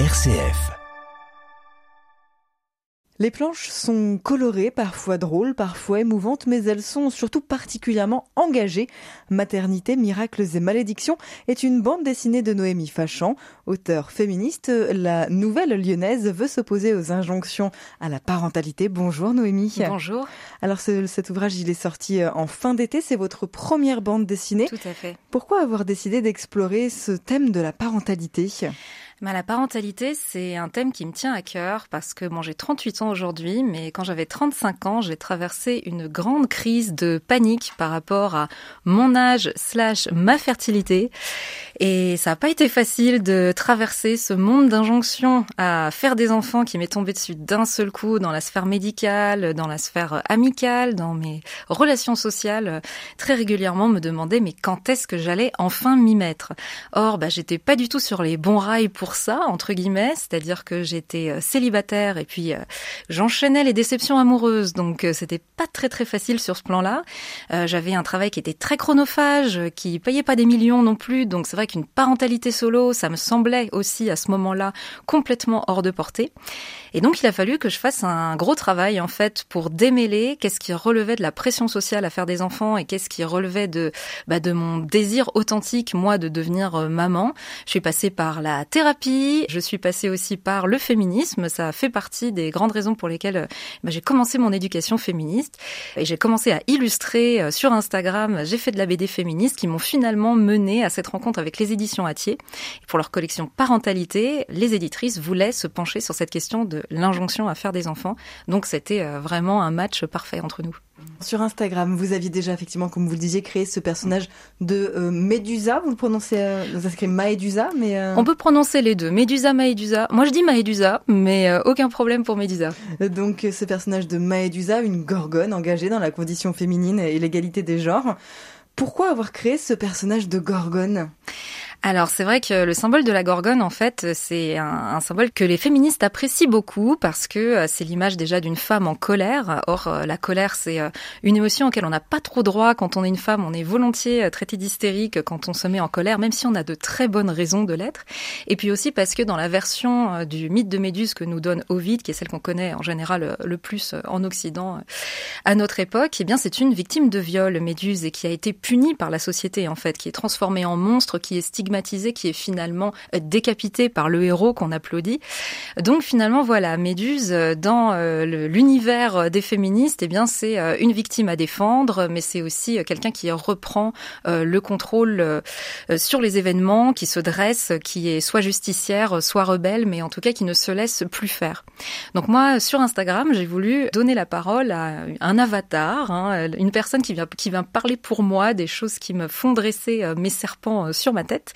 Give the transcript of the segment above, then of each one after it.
RCF. Les planches sont colorées, parfois drôles, parfois émouvantes, mais elles sont surtout particulièrement engagées. Maternité, miracles et malédictions est une bande dessinée de Noémie Fachan. Auteure féministe, la nouvelle lyonnaise veut s'opposer aux injonctions à la parentalité. Bonjour Noémie. Bonjour. Alors cet ouvrage, il est sorti euh, en fin d'été, c'est votre première bande dessinée. Tout à fait. Pourquoi avoir décidé d'explorer ce thème de la parentalité? Bah, la parentalité, c'est un thème qui me tient à cœur parce que bon, j'ai 38 ans aujourd'hui, mais quand j'avais 35 ans, j'ai traversé une grande crise de panique par rapport à mon âge slash ma fertilité. Et ça n'a pas été facile de traverser ce monde d'injonctions à faire des enfants qui m'est tombé dessus d'un seul coup dans la sphère médicale, dans la sphère amicale, dans mes relations sociales. Très régulièrement me demander mais quand est-ce que j'allais enfin m'y mettre? Or, bah, j'étais pas du tout sur les bons rails pour pour ça, entre guillemets, c'est-à-dire que j'étais euh, célibataire et puis euh, j'enchaînais les déceptions amoureuses, donc euh, c'était pas très très facile sur ce plan-là. J'avais un travail qui était très chronophage, qui payait pas des millions non plus, donc c'est vrai qu'une parentalité solo, ça me semblait aussi à ce moment-là complètement hors de portée. Et donc il a fallu que je fasse un gros travail en fait pour démêler qu'est-ce qui relevait de la pression sociale à faire des enfants et qu'est-ce qui relevait de bah, de mon désir authentique moi de devenir maman. Je suis passée par la thérapie je suis passée aussi par le féminisme. Ça fait partie des grandes raisons pour lesquelles euh, bah, j'ai commencé mon éducation féministe. Et j'ai commencé à illustrer euh, sur Instagram. J'ai fait de la BD féministe qui m'ont finalement mené à cette rencontre avec les éditions Atier. pour leur collection Parentalité, les éditrices voulaient se pencher sur cette question de l'injonction à faire des enfants. Donc c'était euh, vraiment un match parfait entre nous. Sur Instagram, vous aviez déjà effectivement, comme vous le disiez, créé ce personnage de euh, Médusa. Vous le prononcez, euh, vous écrit Maédusa, mais euh, on peut prononcer les deux, Médusa, Maédusa. Moi, je dis Maédusa, mais aucun problème pour Médusa. Donc, ce personnage de Maédusa, une gorgone engagée dans la condition féminine et l'égalité des genres. Pourquoi avoir créé ce personnage de gorgone? Alors c'est vrai que le symbole de la gorgone, en fait, c'est un, symbole que les féministes apprécient beaucoup parce que euh, c'est l'image déjà d'une femme en colère. Or, euh, la colère, c'est euh, une émotion auquel on n'a pas trop droit quand on est une femme. On est volontiers traité d'hystérique quand on se met en colère, même si on a de très bonnes raisons de l'être. Et puis aussi parce que dans la version du mythe de Méduse que nous donne Ovid, qui est celle qu'on connaît en général le plus en Occident à notre époque, eh bien c'est une victime de viol, Méduse, et qui a été punie par la société en fait, qui est transformée en monstre, qui est stigmatisée qui est finalement euh, décapité par le héros qu'on applaudit. Donc finalement, voilà, Méduse, euh, dans euh, l'univers des féministes, eh bien c'est une victime à défendre, mais c'est aussi quelqu'un qui reprend le contrôle sur les événements, qui se dresse, qui est soit justicière, soit rebelle, mais en tout cas qui ne se laisse plus faire. Donc moi, sur Instagram, j'ai voulu donner la parole à un avatar, hein, une personne qui vient, qui vient parler pour moi des choses qui me font dresser mes serpents sur ma tête.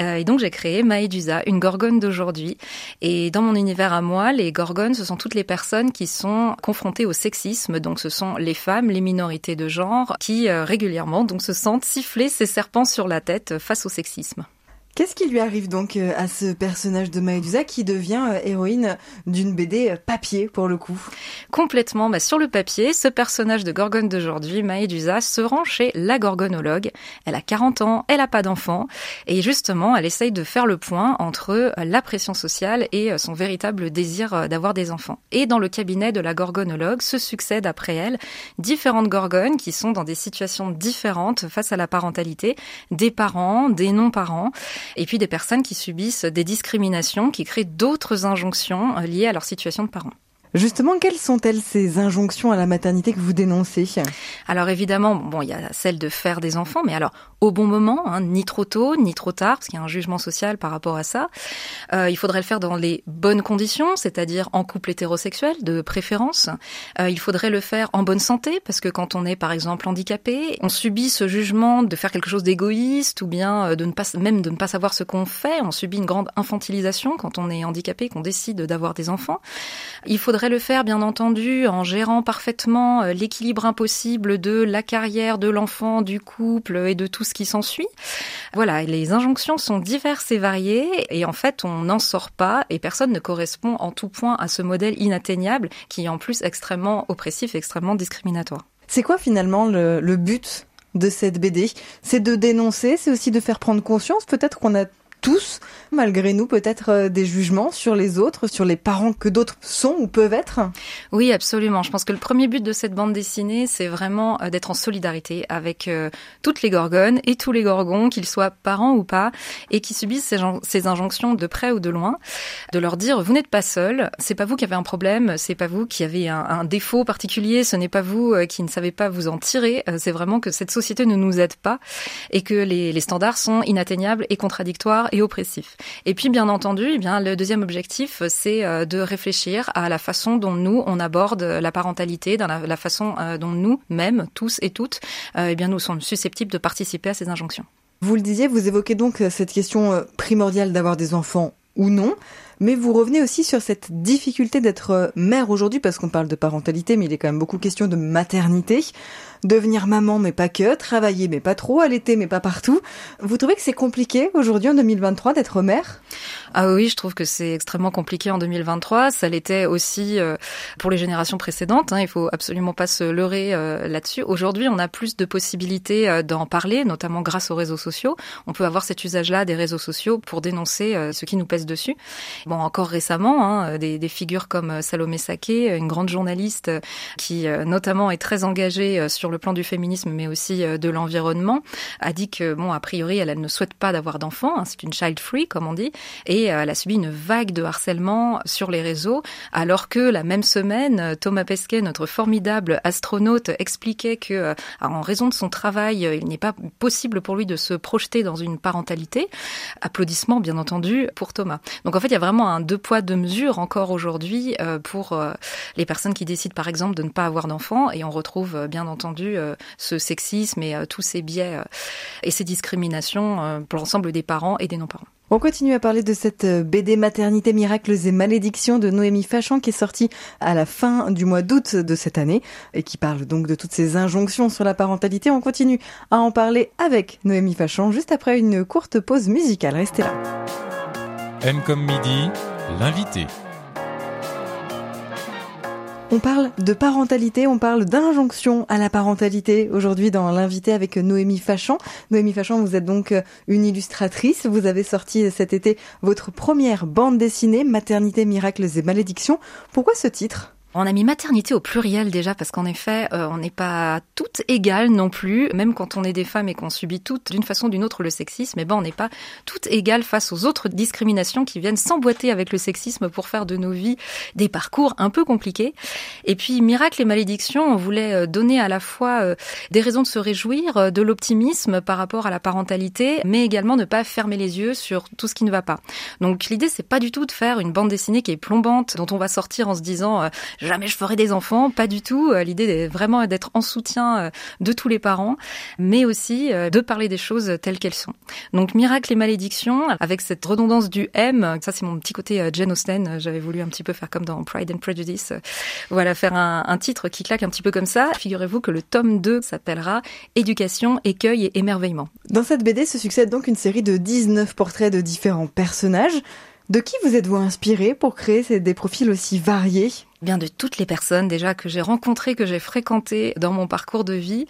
Euh, et donc j'ai créé Maïdusa, une gorgone d'aujourd'hui. Et dans mon univers à moi, les gorgones, ce sont toutes les personnes qui sont confrontées au sexisme. Donc ce sont les femmes, les minorités de genre, qui euh, régulièrement donc se sentent siffler ces serpents sur la tête face au sexisme. Qu'est-ce qui lui arrive donc euh, à ce personnage de Maëdusa qui devient euh, héroïne d'une BD euh, papier pour le coup? Complètement. Bah, sur le papier, ce personnage de Gorgone d'aujourd'hui, Maëdusa, se rend chez la gorgonologue. Elle a 40 ans, elle n'a pas d'enfant. Et justement, elle essaye de faire le point entre la pression sociale et son véritable désir d'avoir des enfants. Et dans le cabinet de la gorgonologue se succèdent après elle différentes gorgones qui sont dans des situations différentes face à la parentalité, des parents, des non-parents et puis des personnes qui subissent des discriminations, qui créent d'autres injonctions euh, liées à leur situation de parents. Justement, quelles sont-elles ces injonctions à la maternité que vous dénoncez? Alors évidemment, bon, il y a celle de faire des enfants, mais alors au bon moment, hein, ni trop tôt, ni trop tard, parce qu'il y a un jugement social par rapport à ça. Euh, il faudrait le faire dans les bonnes conditions, c'est-à-dire en couple hétérosexuel de préférence. Euh, il faudrait le faire en bonne santé, parce que quand on est par exemple handicapé, on subit ce jugement de faire quelque chose d'égoïste ou bien euh, de ne pas même de ne pas savoir ce qu'on fait. On subit une grande infantilisation quand on est handicapé, qu'on décide d'avoir des enfants. Il faudrait le faire, bien entendu, en gérant parfaitement euh, l'équilibre impossible de la carrière de l'enfant, du couple et de tout ce qui s'ensuit. Voilà, les injonctions sont diverses et variées et en fait, on n'en sort pas et personne ne correspond en tout point à ce modèle inatteignable qui est en plus extrêmement oppressif et extrêmement discriminatoire. C'est quoi finalement le, le but de cette BD C'est de dénoncer, c'est aussi de faire prendre conscience peut-être qu'on a tous, malgré nous, peut-être euh, des jugements sur les autres, sur les parents que d'autres sont ou peuvent être Oui, absolument. Je pense que le premier but de cette bande dessinée, c'est vraiment euh, d'être en solidarité avec euh, toutes les gorgones et tous les gorgons, qu'ils soient parents ou pas, et qui subissent ces, injonctions de près ou de loin, de leur dire vous n'êtes pas seul, c'est pas vous qui avez un problème, c'est pas vous qui avez un, un défaut particulier, ce n'est pas vous qui ne savez pas vous en tirer, c'est vraiment que cette société ne nous aide pas et que les, les standards sont inatteignables et contradictoires et oppressif. Et puis, bien entendu, eh bien, le deuxième objectif, c'est euh, de réfléchir à la façon dont nous, on aborde la parentalité, dans la, façon euh, dont nous, mêmes, tous et toutes, euh, eh bien, nous sommes susceptibles de participer à ces injonctions. Vous le disiez, vous évoquez donc cette question primordiale d'avoir des enfants ou non. Mais vous revenez aussi sur cette difficulté d'être mère aujourd'hui, parce qu'on parle de parentalité, mais il est quand même beaucoup question de maternité devenir maman mais pas que, travailler mais pas trop, allaiter mais pas partout. Vous trouvez que c'est compliqué aujourd'hui en 2023 d'être mère? Ah oui, je trouve que c'est extrêmement compliqué en 2023. Ça l'était aussi euh, pour les générations précédentes. Hein. Il faut absolument pas se leurrer euh, là-dessus. Aujourd'hui, on a plus de possibilités euh, d'en parler, notamment grâce aux réseaux sociaux. On peut avoir cet usage-là des réseaux sociaux pour dénoncer ce qui nous pèse dessus. Bon, encore récemment, hein, des, des, figures comme Salomé Saké, une grande journaliste qui notamment est très engagée sur le plan du féminisme, mais aussi euh, de l'environnement, a dit que, bon, a priori, elle, ne souhaite pas d'avoir d'enfants. Hein, c'est une child free, comme on dit. Et euh, elle a subi une vague de harcèlement sur les réseaux, alors que la même semaine, Thomas Pesquet, notre formidable astronaute, expliquait que, euh, en raison de son travail, il n'est pas possible pour lui de se projeter dans une parentalité. Applaudissements, bien entendu, pour Thomas. Donc en fait, il y a vraiment un deux poids, deux mesures encore aujourd'hui pour les personnes qui décident, par exemple, de ne pas avoir d'enfants. Et on retrouve, bien entendu, euh, ce sexisme et euh, tous ces biais euh, et ces discriminations pour l'ensemble des parents et des non-parents. On continue à parler de cette BD Maternité, Miracles et Malédictions de Noémie Fachon qui est sortie à la fin du mois d'août de cette année et qui parle donc de toutes ces injonctions sur la parentalité. On continue à en parler avec Noémie Fachon juste après une courte pause musicale. Restez là. M comme midi, l'invité. On parle de parentalité, on parle d'injonction à la parentalité aujourd'hui dans l'invité avec Noémie Fachan. Noémie Fachan, vous êtes donc une illustratrice. Vous avez sorti cet été votre première bande dessinée, Maternité, miracles et malédictions. Pourquoi ce titre? On a mis maternité au pluriel déjà parce qu'en effet, euh, on n'est pas toutes égales non plus, même quand on est des femmes et qu'on subit toutes d'une façon ou d'une autre le sexisme, eh ben on n'est pas toutes égales face aux autres discriminations qui viennent s'emboîter avec le sexisme pour faire de nos vies des parcours un peu compliqués. Et puis miracle et malédiction, on voulait euh, donner à la fois euh, des raisons de se réjouir, de l'optimisme par rapport à la parentalité, mais également ne pas fermer les yeux sur tout ce qui ne va pas. Donc l'idée c'est pas du tout de faire une bande dessinée qui est plombante, dont on va sortir en se disant jamais je ferai des enfants, pas du tout. Euh, l'idée est vraiment d'être en soutien euh, de tous les parents, mais aussi euh, de parler des choses telles qu'elles sont. Donc miracle et malédiction, avec cette redondance du M, ça c'est mon petit côté Jane Austen, j'avais voulu un petit peu faire comme dans Pride and Prejudice, voilà, faire un, un titre qui claque un petit peu comme ça. Figurez-vous que le tome 2 s'appellera Éducation, écueil et émerveillement. Dans cette BD se succède donc une série de 19 portraits de différents personnages. De qui vous êtes-vous inspiré pour créer des profils aussi variés? Bien de toutes les personnes déjà que j'ai rencontrées, que j'ai fréquentées dans mon parcours de vie,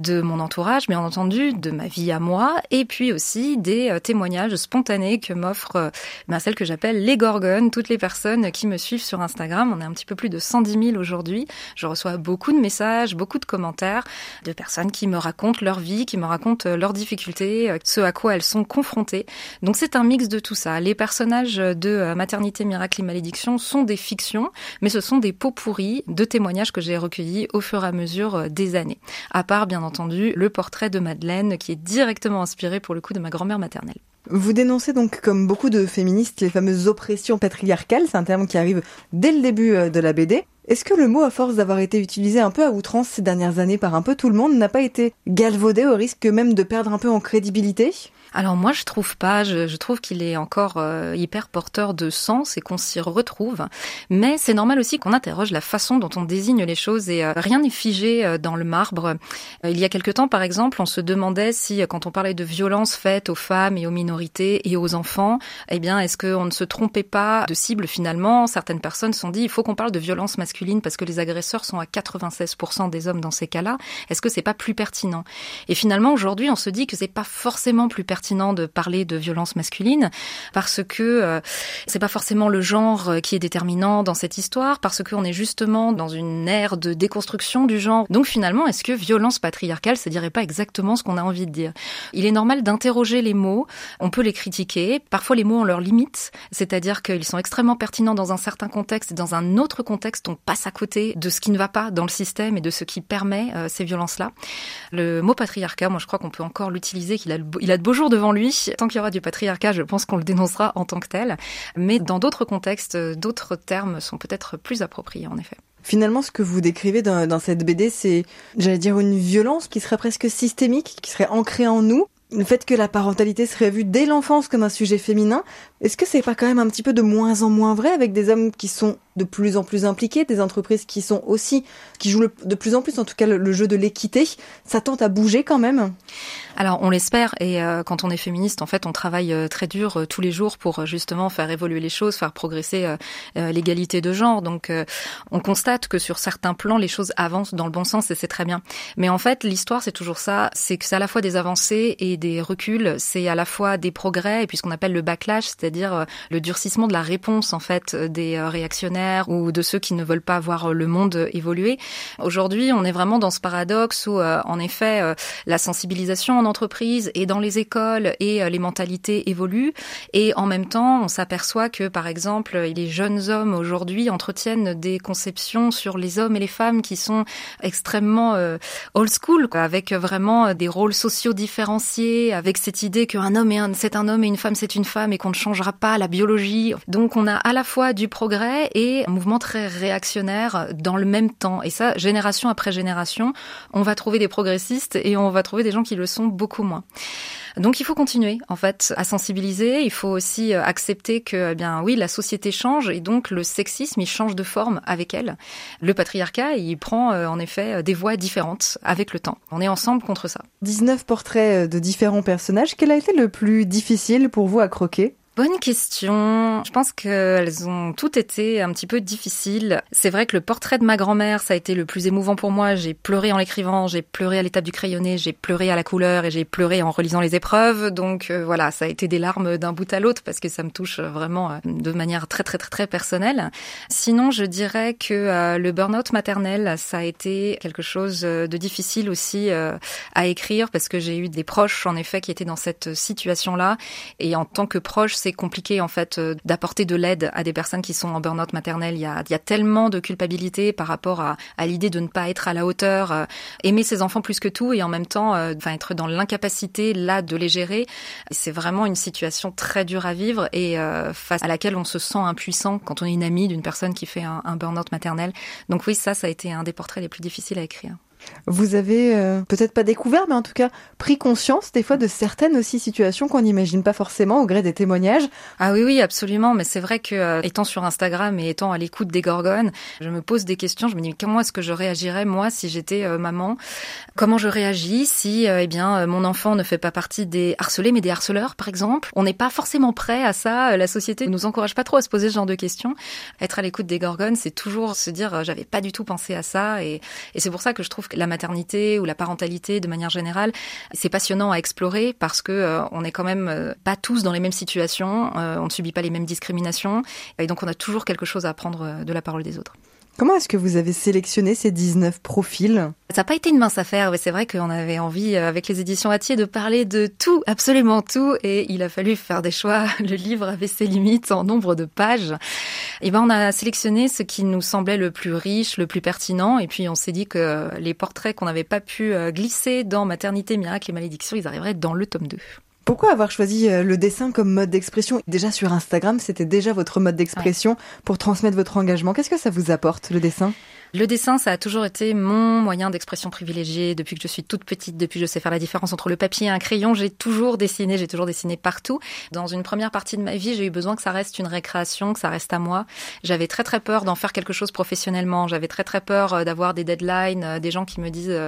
de mon entourage, bien entendu, de ma vie à moi, et puis aussi des euh, témoignages spontanés que m'offrent euh, ben, celles que j'appelle les gorgones, toutes les personnes qui me suivent sur Instagram. On est un petit peu plus de 110 000 aujourd'hui. Je reçois beaucoup de messages, beaucoup de commentaires de personnes qui me racontent leur vie, qui me racontent euh, leurs difficultés, ce à quoi elles sont confrontées. Donc c'est un mix de tout ça. Les personnages de Maternité, Miracle et Malédiction sont des fictions, mais ce sont des pots pourris de témoignages que j'ai recueillis au fur et à mesure euh, des années. À part, bien entendu, le portrait de Madeleine qui est directement inspiré pour le coup de ma grand-mère maternelle. Vous dénoncez donc, comme beaucoup de féministes, les fameuses oppressions patriarcales. C'est un terme qui arrive dès le début euh, de la BD. Est-ce que le mot, à force d'avoir été utilisé un peu à outrance ces dernières années par un peu tout le monde, n'a pas été galvaudé au risque même de perdre un peu en crédibilité? Alors moi je trouve pas, je, trouve qu'il est encore euh, hyper porteur de sens et qu'on s'y retrouve. Mais c'est normal aussi qu'on interroge la façon dont on désigne les choses et euh, rien n'est figé euh, dans le marbre. il y a quelque temps par exemple, on se demandait si quand on parlait de violences faites aux femmes et aux minorités et aux enfants, eh bien est-ce qu'on ne se trompait pas de cible finalement? Certaines personnes se sont dit il faut qu'on parle de violence masculine parce que les agresseurs sont à 96% des hommes dans ces cas-là. Est-ce que c'est pas plus pertinent? Et finalement aujourd'hui on se dit que c'est pas forcément plus pertinent pertinent de parler de violence masculine parce que euh, c'est pas forcément le genre euh, qui est déterminant dans cette histoire, parce qu'on est justement dans une ère de déconstruction du genre. Donc finalement, est-ce que violence patriarcale, ça dirait pas exactement ce qu'on a envie de dire? Il est normal d'interroger les mots. On peut les critiquer. Parfois, les mots ont leurs limites, c'est-à-dire qu'ils sont extrêmement pertinents dans un certain contexte et dans un autre contexte, on passe à côté de ce qui ne va pas dans le système et de ce qui permet euh, ces violences-là. Le mot patriarcat, moi, je crois qu'on peut encore l'utiliser, qu'il a, il a de beaux jours devant lui. Tant qu'il y aura du patriarcat, je pense qu'on le dénoncera en tant que tel. Mais dans d'autres contextes, d'autres termes sont peut-être plus appropriés, en effet. Finalement, ce que vous décrivez dans, cette BD, c'est, j'allais dire, une violence qui serait presque systémique, qui serait ancrée en nous, le fait que la parentalité serait vue dès l'enfance comme un sujet féminin, est-ce que c'est pas quand même un petit peu de moins en moins vrai avec des hommes qui sont de plus en plus impliqués, des entreprises qui sont aussi, qui jouent de plus en plus, en tout cas, le, jeu de l'équité Ça tente à bouger quand même Alors, on l'espère. Et euh, quand on est féministe, en fait, on travaille euh, très dur euh, tous les jours pour justement faire évoluer les choses, faire progresser l'égalité de genre. Donc, on constate que sur certains plans, les choses avancent dans le bon sens et c'est très bien. Mais en fait, l'histoire, c'est toujours ça. C'est que c'est à la fois des avancées et des reculs. C'est à la fois des progrès et puis ce qu'on appelle le backlash, c'est-à-dire le durcissement de la réponse, en fait, des réactionnaires ou de ceux qui ne veulent pas voir le monde évoluer. Aujourd'hui, on est vraiment dans ce paradoxe où, euh, en effet, euh, la sensibilisation en entreprise et dans les écoles et euh, les mentalités évoluent. Et en même temps, on s'aperçoit que, par exemple, les jeunes hommes aujourd'hui entretiennent des conceptions sur les hommes et les femmes qui sont extrêmement old school, avec vraiment des rôles sociaux différenciés, avec cette idée qu'un homme c'est un homme et une femme c'est une femme et qu'on ne changera pas la biologie. Donc on a à la fois du progrès et un mouvement très réactionnaire dans le même temps. Et ça, génération après génération, on va trouver des progressistes et on va trouver des gens qui le sont beaucoup moins. Donc il faut continuer en fait à sensibiliser. Il faut aussi euh, accepter que eh bien oui la société change et donc le sexisme il change de forme avec elle. Le patriarcat il prend euh, en effet euh, des voies différentes avec le temps. On est ensemble contre ça. 19 portraits de différents personnages. Quel a été le plus difficile pour vous à croquer? Bonne question. Je pense qu'elles ont toutes été un petit peu difficiles. C'est vrai que le portrait de ma grand-mère, ça a été le plus émouvant pour moi. J'ai pleuré en l'écrivant, j'ai pleuré à l'étape du crayonné, j'ai pleuré à la couleur et j'ai pleuré en relisant les épreuves. Donc euh, voilà, ça a été des larmes d'un bout à l'autre parce que ça me touche vraiment euh, de manière très très très très personnelle. Sinon, je dirais que euh, le burn-out maternel, ça a été quelque chose de difficile aussi à écrire parce que j'ai eu des proches en effet qui étaient dans cette situation-là et en tant que proche c'est compliqué en fait euh, d'apporter de l'aide à des personnes qui sont en burn-out maternel. Il y a, il tellement de culpabilité par rapport à, l'idée de ne pas être à la hauteur, euh, aimer ses enfants plus que tout et en même temps, euh, être dans l'incapacité là de les gérer. C'est vraiment une situation très dure à vivre et face à laquelle on se sent impuissant quand on est une amie d'une personne qui fait un, un burn-out maternel. Donc oui, ça, ça a été un des portraits les plus difficiles à écrire. Vous avez euh, peut-être pas découvert, mais en tout cas pris conscience des fois de certaines aussi situations qu'on n'imagine pas forcément au gré des témoignages. Ah oui, oui, absolument. Mais c'est vrai que euh, étant sur Instagram et étant à l'écoute des gorgones, je me pose des questions. Je me dis comment est-ce que je réagirais moi si j'étais euh, maman? Comment je réagis si, eh bien, mon enfant ne fait pas partie des harcelés, mais des harceleurs, par exemple? On n'est pas forcément prêt à ça. La société nous encourage pas trop à se poser ce genre de questions. Être à l'écoute des gorgones, c'est toujours se dire j'avais pas du tout pensé à ça, et, et c'est pour ça que je trouve la maternité ou la parentalité de manière générale, c'est passionnant à explorer parce que euh, on est quand même euh, pas tous dans les mêmes situations, euh, on ne subit pas les mêmes discriminations et donc on a toujours quelque chose à apprendre de la parole des autres. Comment est-ce que vous avez sélectionné ces 19 profils? Ça n'a pas été une mince affaire, mais c'est vrai qu'on avait envie, euh, avec les éditions Atier, de parler de tout, absolument tout, et il a fallu faire des choix. Le livre avait ses limites en nombre de pages. Et ben, on a sélectionné ce qui nous semblait le plus riche, le plus pertinent, et puis on s'est dit que les portraits qu'on n'avait pas pu euh, glisser dans Maternité, Miracle et Malédiction, ils arriveraient dans le tome 2. Pourquoi avoir choisi euh, le dessin comme mode d'expression? Déjà sur Instagram, c'était déjà votre mode d'expression pour transmettre votre engagement. Qu'est-ce que ça vous apporte, le dessin? Le dessin, ça a toujours été mon moyen d'expression privilégié depuis que je suis toute petite, depuis que je sais faire la différence entre le papier et un crayon. J'ai toujours dessiné, j'ai toujours dessiné partout. Dans une première partie de ma vie, j'ai eu besoin que ça reste une récréation, que ça reste à moi. J'avais très très peur d'en faire quelque chose professionnellement. J'avais très très peur euh, d'avoir des deadlines, euh, des gens qui me disent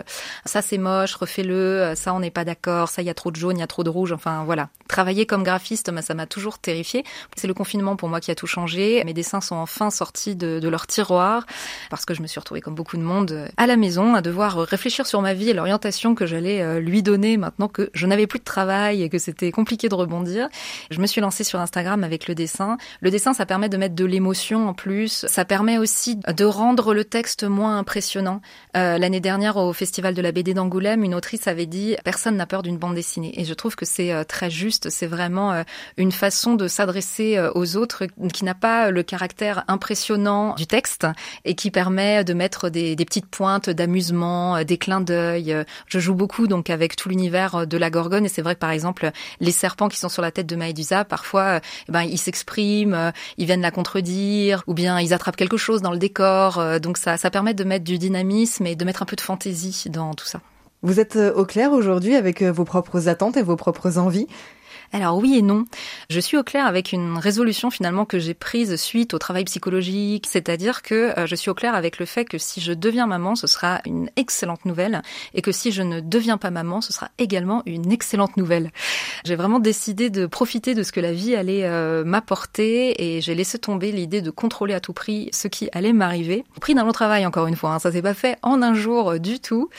ça c'est moche, refais-le, ça on n'est pas d'accord, ça il y a trop de jaune, il y a trop de rouge. Enfin voilà, travailler comme graphiste, ça m'a toujours terrifié. C'est le confinement pour moi qui a tout changé. Mes dessins sont enfin sortis de, de leur tiroir parce que je me suis retrouvée comme beaucoup de monde à la maison à devoir réfléchir sur ma vie et l'orientation que j'allais euh, lui donner maintenant que je n'avais plus de travail et que c'était compliqué de rebondir. Je me suis lancée sur Instagram avec le dessin. Le dessin, ça permet de mettre de l'émotion en plus. Ça permet aussi de rendre le texte moins impressionnant. Euh, L'année dernière, au Festival de la BD d'Angoulême, une autrice avait dit « Personne n'a peur d'une bande dessinée ». Et je trouve que c'est euh, très juste. C'est vraiment euh, une façon de s'adresser euh, aux autres qui n'a pas le caractère impressionnant du texte et qui permet de mettre des, petites pointes d'amusement, des clins d'œil. Je joue beaucoup donc avec tout l'univers de la Gorgone et c'est vrai que par exemple les serpents qui sont sur la tête de Maëdusa, parfois eh ben ils s'expriment, ils viennent la contredire ou bien ils attrapent quelque chose dans le décor. Donc ça, ça permet de mettre du dynamisme et de mettre un peu de fantaisie dans tout ça. Vous êtes au clair aujourd'hui avec vos propres attentes et vos propres envies alors oui et non. Je suis au clair avec une résolution finalement que j'ai prise suite au travail psychologique, c'est-à-dire que euh, je suis au clair avec le fait que si je deviens maman, ce sera une excellente nouvelle et que si je ne deviens pas maman, ce sera également une excellente nouvelle. J'ai vraiment décidé de profiter de ce que la vie allait euh, m'apporter et j'ai laissé tomber l'idée de contrôler à tout prix ce qui allait m'arriver. Au prix d'un long travail encore une fois, hein, ça s'est pas fait en un jour euh, du tout.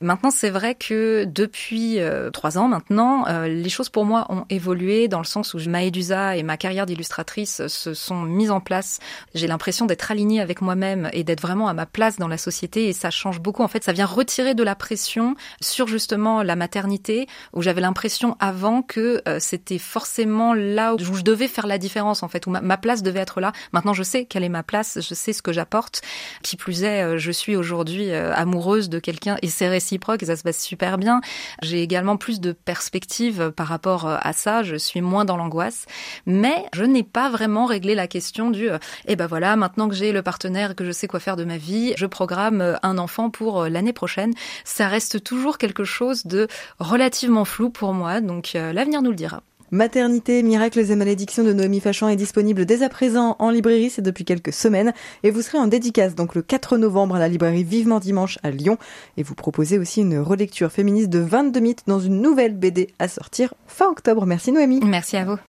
Maintenant, c'est vrai que depuis trois ans maintenant, les choses pour moi ont évolué dans le sens où Maëdusa et ma carrière d'illustratrice se sont mises en place. J'ai l'impression d'être alignée avec moi-même et d'être vraiment à ma place dans la société et ça change beaucoup. En fait, ça vient retirer de la pression sur justement la maternité où j'avais l'impression avant que euh, c'était forcément là où je devais faire la différence en fait, où ma, place devait être là. Maintenant, je sais quelle est ma place, je sais ce que j'apporte. Qui plus est, euh, je suis aujourd'hui euh, amoureuse de quelqu'un et c'est réciproque et ça se passe super bien. J'ai également plus de perspectives par rapport à ça je suis moins dans l'angoisse, mais je n'ai pas vraiment réglé la question du euh, eh ben voilà, maintenant que j'ai le partenaire que je sais quoi faire de ma vie, je programme euh, un enfant pour euh, l'année prochaine. Ça reste toujours quelque chose de relativement flou pour moi, donc l'avenir nous le dira. Maternité, miracles et malédictions de Noémie Fachan est disponible dès à présent en librairie, c'est depuis quelques semaines. Et vous serez en dédicace donc le 4 novembre à la librairie Vivement Dimanche à Lyon. Et vous proposez aussi une relecture féministe de 22 mythes dans une nouvelle BD à sortir fin octobre. Merci Noémie. Merci à vous.